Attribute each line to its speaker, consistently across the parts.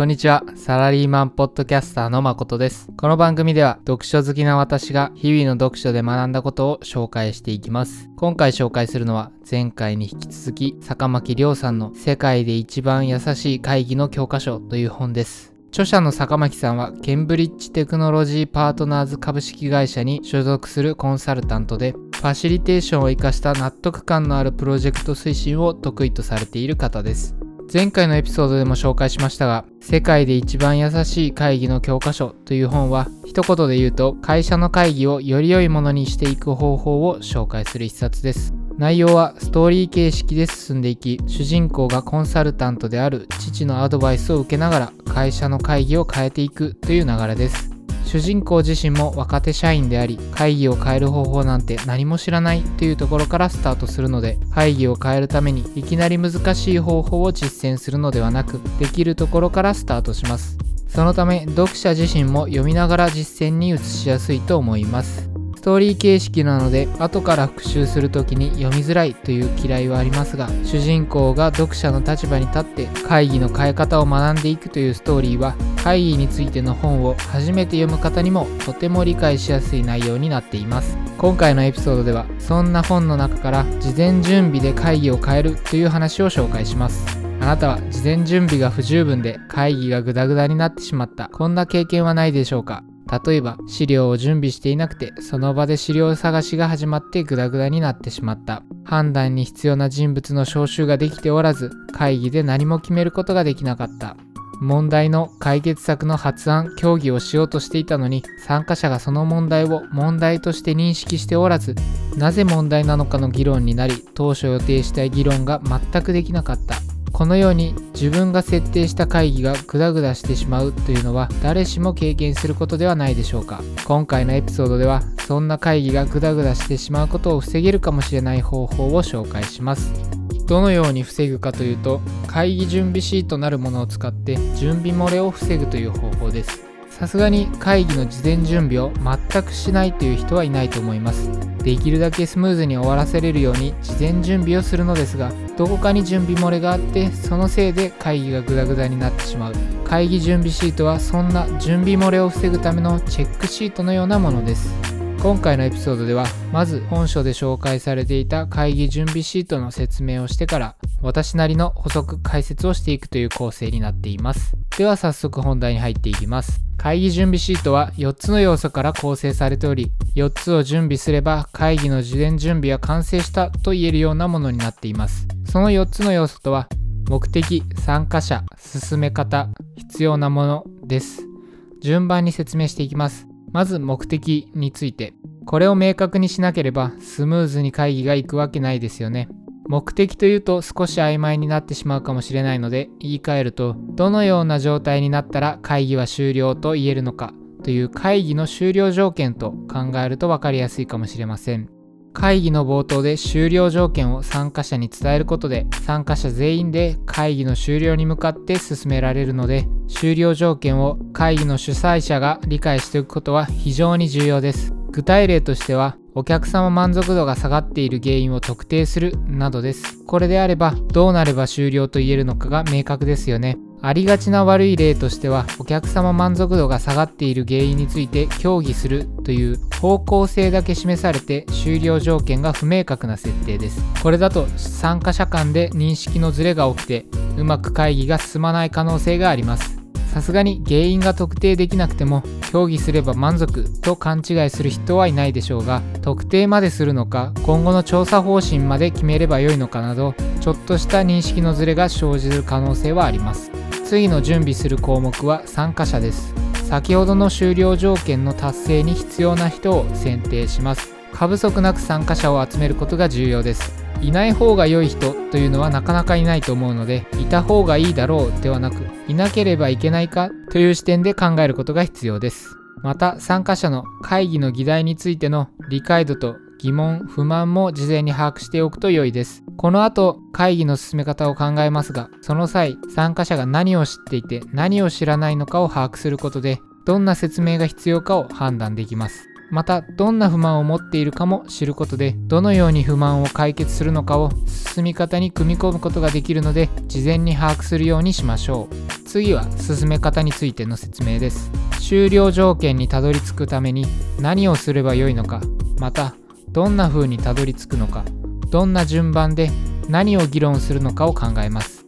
Speaker 1: こんにちは。サラリーマンポッドキャスターの誠です。この番組では読書好きな私が日々の読書で学んだことを紹介していきます。今回紹介するのは前回に引き続き坂巻亮さんの世界で一番優しい会議の教科書という本です。著者の坂巻さんはケンブリッジテクノロジーパートナーズ株式会社に所属するコンサルタントでファシリテーションを生かした納得感のあるプロジェクト推進を得意とされている方です。前回のエピソードでも紹介しましたが、世界で一番優しい会議の教科書という本は、一言で言うと、会社の会議をより良いものにしていく方法を紹介する一冊です。内容はストーリー形式で進んでいき、主人公がコンサルタントである父のアドバイスを受けながら、会社の会議を変えていくという流れです。主人公自身も若手社員であり会議を変える方法なんて何も知らないというところからスタートするので会議を変えるためにいきなり難しい方法を実践するのではなくできるところからスタートします。そのため読者自身も読みながら実践に移しやすいと思います。ストーリー形式なので後から復習する時に読みづらいという嫌いはありますが主人公が読者の立場に立って会議の変え方を学んでいくというストーリーは会議についての本を初めて読む方にもとても理解しやすい内容になっています。今回のエピソードではそんな本の中から事前準備で会議を変えるという話を紹介します。あなたは事前準備が不十分で会議がグダグダになってしまった。こんな経験はないでしょうか？例えば資料を準備していなくてその場で資料探しが始まってグダグダになってしまった。判断に必要な人物の招集ができておらず会議で何も決めることができなかった。問題の解決策の発案協議をしようとしていたのに参加者がその問題を問題として認識しておらずなぜ問題なのかの議論になり当初予定した議論が全くできなかった。このように自分が設定した会議がグダグダしてしまうというのは誰しも経験することではないでしょうか。今回のエピソードではそんな会議がグダグダしてしまうことを防げるかもしれない方法を紹介します。どのように防ぐかというと会議準備シートなるものを使って準備漏れを防ぐという方法です。さすがに会議の事前準備を全くしないという人はいないと思います。できるだけスムーズに終わらせれるように事前準備をするのですがどこかに準備漏れがあってそのせいで会議がグダグダになってしまう。会議準備シートはそんな準備漏れを防ぐためのチェックシートのようなものです。今回のエピソードではまず本書で紹介されていた会議準備シートの説明をしてから私なりの補足解説をしていくという構成になっています。では早速本題に入っていきます。会議準備シートは4つの要素から構成されており4つを準備すれば会議の事前準備は完成したと言えるようなものになっています。その4つの要素とは目的参加者進め方必要なものです。順番に説明していきます。まず目的について。これを明確にしなければスムーズに会議が行くわけないですよね。目的というと少し曖昧になってしまうかもしれないので言い換えるとどのような状態になったら会議は終了と言えるのかという会議の終了条件と考えると分かりやすいかもしれません。会議の冒頭で終了条件を参加者に伝えることで参加者全員で会議の終了に向かって進められるので終了条件を会議の主催者が理解しておくことは非常に重要です。具体例としてはお客様満足度が下がっている原因を特定するなどです。これであればどうなれば終了と言えるのかが明確ですよね。ありがちな悪い例としてはお客様満足度が下がっている原因について協議するという方向性だけ示されて終了条件が不明確な設定です。これだと参加者間で認識のズレが起きてうまく会議が進まない可能性があります。さすがに原因が特定できなくても協議すれば満足と勘違いする人はいないでしょうが特定までするのか今後の調査方針まで決めればよいのかなどちょっとした認識のズレが生じる可能性はあります。次の準備する項目は参加者です。先ほどの終了条件の達成に必要な人を選定します。過不足なく参加者を集めることが重要です。いない方が良い人というのはなかなかいないと思うのでいた方がいいだろうではなくいなければいけないかという視点で考えることが必要です。また参加者の会議の議題についての理解度と疑問不満も事前に把握しておくと良いです。この後会議の進め方を考えますがその際参加者が何を知っていて何を知らないのかを把握することでどんな説明が必要かを判断できます。またどんな不満を持っているかも知ることでどのように不満を解決するのかを進み方に組み込むことができるので事前に把握するようにしましょう。次は進め方についての説明です。終了条件にたどり着くために何をすればよいのかまたどんな風にたどり着くのかどんな順番で何を議論するのかを考えます。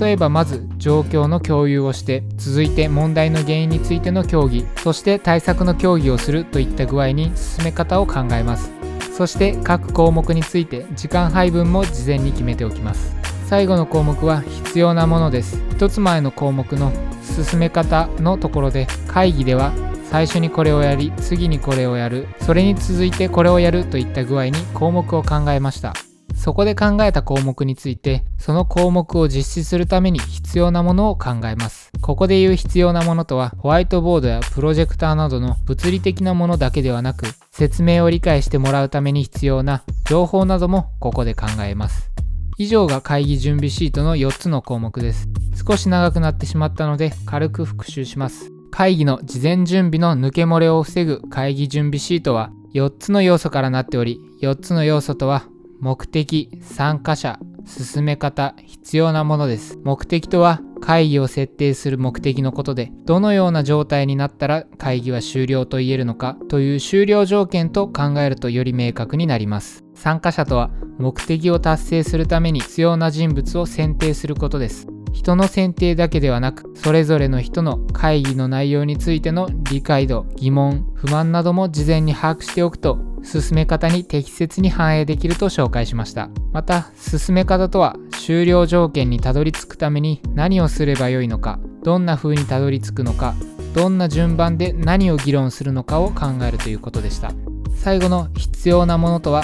Speaker 1: 例えばまず状況の共有をして続いて問題の原因についての協議そして対策の協議をするといった具合に進め方を考えます。そして各項目について時間配分も事前に決めておきます。最後の項目は必要なものです。1つ前の項目の進め方のところで会議では最初にこれをやり次にこれをやるそれに続いてこれをやるといった具合に項目を考えましたそこで考えた項目についてその項目を実施するために必要なものを考えますここで言う必要なものとはホワイトボードやプロジェクターなどの物理的なものだけではなく説明を理解してもらうために必要な情報などもここで考えます以上が会議準備シートの4つの項目です。少し長くなってしまったので軽く復習します。会議の事前準備の抜け漏れを防ぐ会議準備シートは4つの要素からなっており、4つの要素とは目的、参加者、進め方、必要なものです。目的とは会議を設定する目的のことで、どのような状態になったら会議は終了と言えるのかという終了条件と考えるとより明確になります。参加者とは目的を達成するために必要な人物を選定することです。人の選定だけではなく、それぞれの人の会議の内容についての理解度、疑問、不満なども事前に把握しておくと、進め方に適切に反映できると紹介しました。また、進め方とは、終了条件にたどり着くために何をすればよいのか、どんな風にたどり着くのか、どんな順番で何を議論するのかを考えるということでした。最後の必要なものとは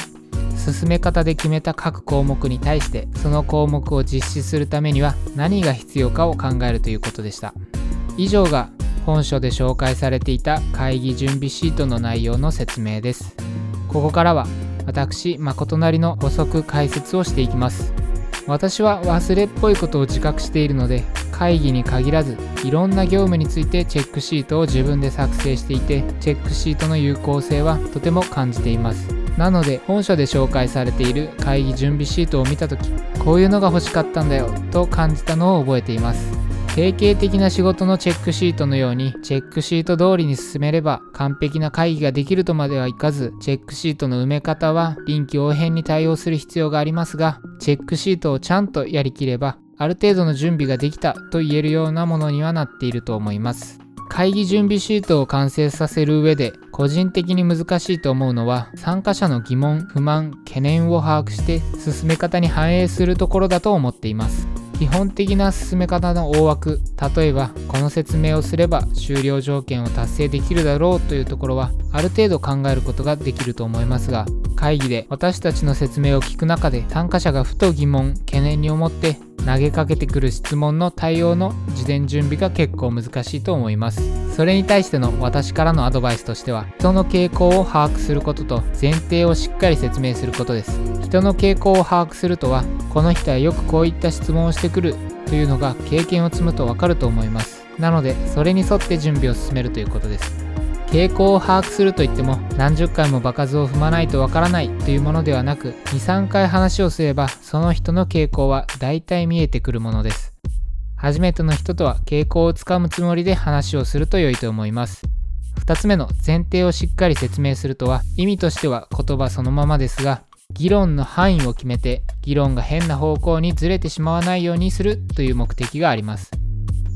Speaker 1: 進め方で決めた各項目に対してその項目を実施するためには何が必要かを考えるということでした。以上が本書で紹介されていた会議準備シートの内容の説明です。ここからは私誠なりの補足解説をしていきます。私は忘れっぽいことを自覚しているので会議に限らずいろんな業務についてチェックシートを自分で作成していてチェックシートの有効性はとても感じています。なので本書で紹介されている会議準備シートを見た時こういうのが欲しかったんだよと感じたのを覚えています。定型的な仕事のチェックシートのようにチェックシート通りに進めれば完璧な会議ができるとまではいかずチェックシートの埋め方は臨機応変に対応する必要がありますがチェックシートをちゃんとやりきればある程度の準備ができたと言えるようなものにはなっていると思います。会議準備シートを完成させる上で個人的に難しいと思うのは参加者の疑問不満懸念を把握して進め方に反映するところだと思っています。基本的な進め方の大枠例えばこの説明をすれば終了条件を達成できるだろうというところはある程度考えることができると思いますが会議で私たちの説明を聞く中で参加者がふと疑問懸念に思って投げかけてくる質問の対応の事前準備が結構難しいと思います。それに対しての私からのアドバイスとしては人の傾向を把握することと前提をしっかり説明することです。人の傾向を把握するとはこの人はよくこういった質問をしてくるというのが経験を積むとわかると思います。なのでそれに沿って準備を進めるということです。傾向を把握するといっても何十回も場数を踏まないとわからないというものではなく23回話をすればその人の傾向は大体見えてくるものです。初めての人とは傾向をつかむつもりで話をすると良いと思います。2つ目の前提をしっかり説明するとは意味としては言葉そのままですが議論の範囲を決めて議論が変な方向にずれてしまわないようにするという目的があります。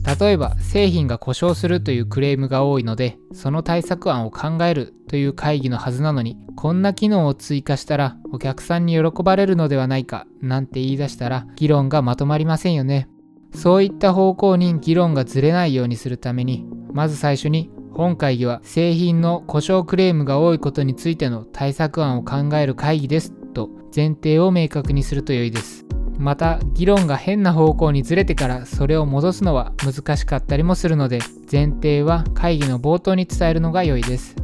Speaker 1: 例えば製品が故障するというクレームが多いのでその対策案を考えるという会議のはずなのにこんな機能を追加したらお客さんに喜ばれるのではないかなんて言い出したら議論がまとまりませんよね。そういった方向に議論がずれないようにするためにまず最初に本会議は製品の故障クレームが多いことについての対策案を考える会議ですと前提を明確にすると良いです。また議論が変な方向にずれてからそれを戻すのは難しかったりもするので前提は会議の冒頭に伝えるのが良いです。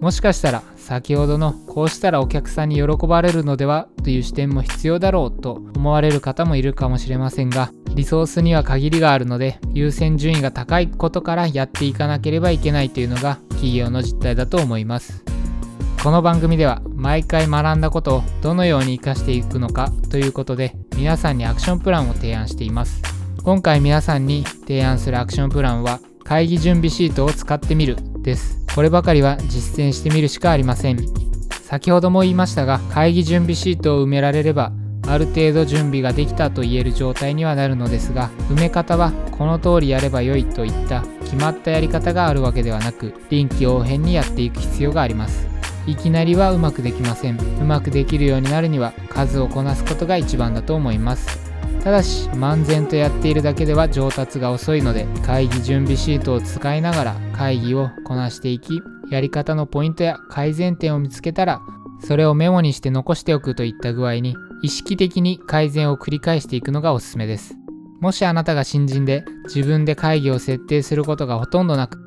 Speaker 1: もしかしたら先ほどのこうしたらお客さんに喜ばれるのではという視点も必要だろうと思われる方もいるかもしれませんがリソースには限りがあるので優先順位が高いことからやっていかなければいけないというのが企業の実態だと思います。この番組では毎回学んだことをどのように活かしていくのかということで皆さんにアクションプランを提案しています。今回皆さんに提案するアクションプランは会議準備シートを使ってみるです。こればかりは実践してみるしかありません。先ほども言いましたが会議準備シートを埋められればある程度準備ができたと言える状態にはなるのですが埋め方はこの通りやればよいといった決まったやり方があるわけではなく臨機応変にやっていく必要があります。いきなりはうまくできません。うまくできるようになるには数をこなすことが一番だと思います。ただし漫然とやっているだけでは上達が遅いので会議準備シートを使いながら会議をこなしていきやり方のポイントや改善点を見つけたらそれをメモにして残しておくといった具合に意識的に改善を繰り返していくのがおすすめです。もしあなたが新人で自分で会議を設定することがほとんどなく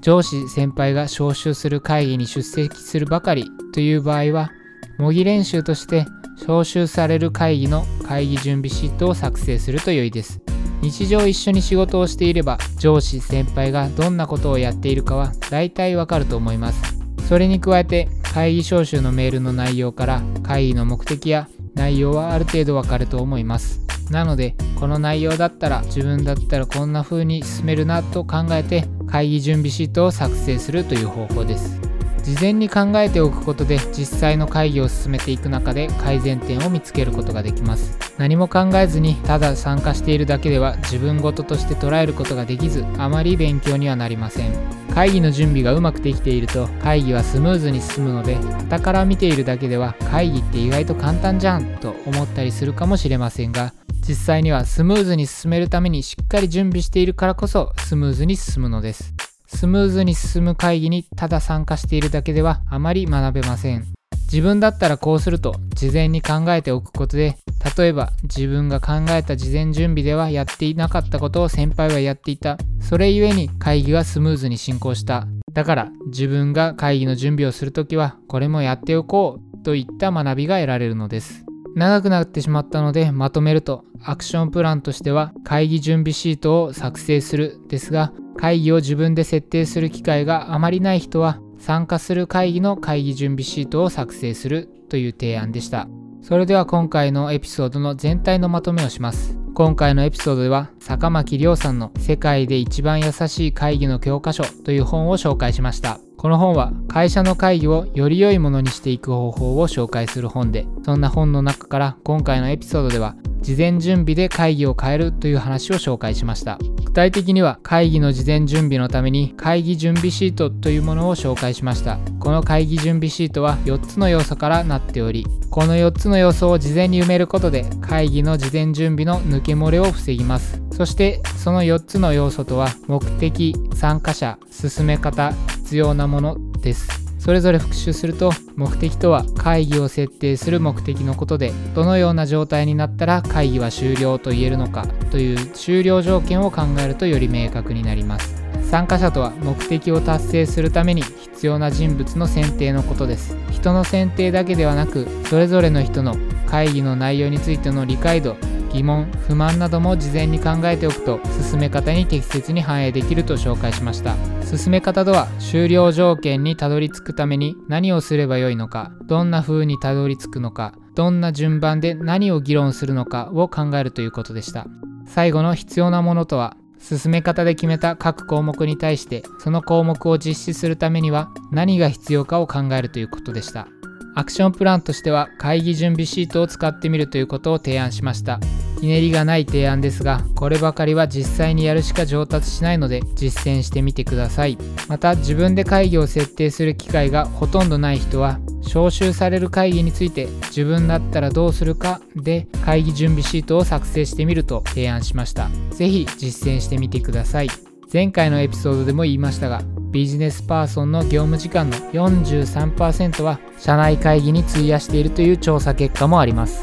Speaker 1: 上司先輩が招集する会議に出席するばかりという場合は模擬練習として招集される会議の会議準備シートを作成すると良いです。日常一緒に仕事をしていれば上司先輩がどんなことをやっているかは大体わかると思います。それに加えて会議招集のメールの内容から会議の目的や内容はある程度わかると思います。なのでこの内容だったら自分だったらこんな風に進めるなと考えて会議準備シートを作成するという方法です。事前に考えておくことで実際の会議を進めていく中で改善点を見つけることができます何も考えずにただ参加しているだけでは自分事として捉えることができずあまり勉強にはなりません会議の準備がうまくできていると会議はスムーズに進むので傍から見ているだけでは会議って意外と簡単じゃんと思ったりするかもしれませんが実際にはスムーズに進めるためにしっかり準備しているからこそスムーズに進むのです。スムーズに進む会議にただ参加しているだけではあまり学べません。自分だったらこうすると事前に考えておくことで例えば自分が考えた事前準備ではやっていなかったことを先輩はやっていた。それゆえに会議がスムーズに進行した。だから自分が会議の準備をするときはこれもやっておこう。といった学びが得られるのです。長くなってしまったのでまとめるとアクションプランとしては会議準備シートを作成するですが会議を自分で設定する機会があまりない人は参加する会議の会議準備シートを作成するという提案でした。それでは今回のエピソードの全体のまとめをします。今回のエピソードでは坂巻亮さんの世界で一番優しい会議の教科書という本を紹介しました。この本は会社の会議をより良いものにしていく方法を紹介する本で、そんな本の中から今回のエピソードでは事前準備で会議を変えるという話を紹介しました。具体的には会議の事前準備のために会議準備シートというものを紹介しました。この会議準備シートは4つの要素からなっておりこの4つの要素を事前に埋めることで会議の事前準備の抜け漏れを防ぎます。そしてその4つの要素とは目的参加者進め方必要なものです。それぞれ復習すると目的とは会議を設定する目的のことでどのような状態になったら会議は終了と言えるのかという終了条件を考えるとより明確になります。参加者とは目的を達成するために必要な人物の選定のことです。人の選定だけではなくそれぞれの人の会議の内容についての理解度疑問不満なども事前に考えておくと進め方に適切に反映できると紹介しました。進め方とは終了条件にたどり着くために何をすればよいのかどんな風にたどり着くのかどんな順番で何を議論するのかを考えるということでした。最後の必要なものとは進め方で決めた各項目に対してその項目を実施するためには何が必要かを考えるということでした。アクションプランとしては会議準備シートを使ってみるということを提案しました。ひねりがない提案ですがこればかりは実際にやるしか上達しないので実践してみてください。また自分で会議を設定する機会がほとんどない人は招集される会議について自分だったらどうするかで会議準備シートを作成してみると提案しました。是非実践してみてください。前回のエピソードでも言いましたがビジネスパーソンの業務時間の43%は社内会議に費やしているという調査結果もあります。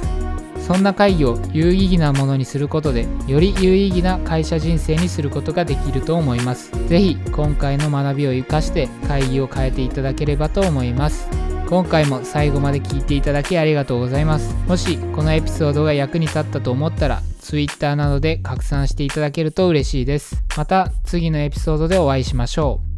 Speaker 1: そんな会議を有意義なものにすることでより有意義な会社人生にすることができると思います。是非今回の学びを活かして会議を変えていただければと思います。今回も最後まで聞いていただきありがとうございます。もしこのエピソードが役に立ったと思ったら Twitter などで拡散していただけると嬉しいです。また次のエピソードでお会いしましょう。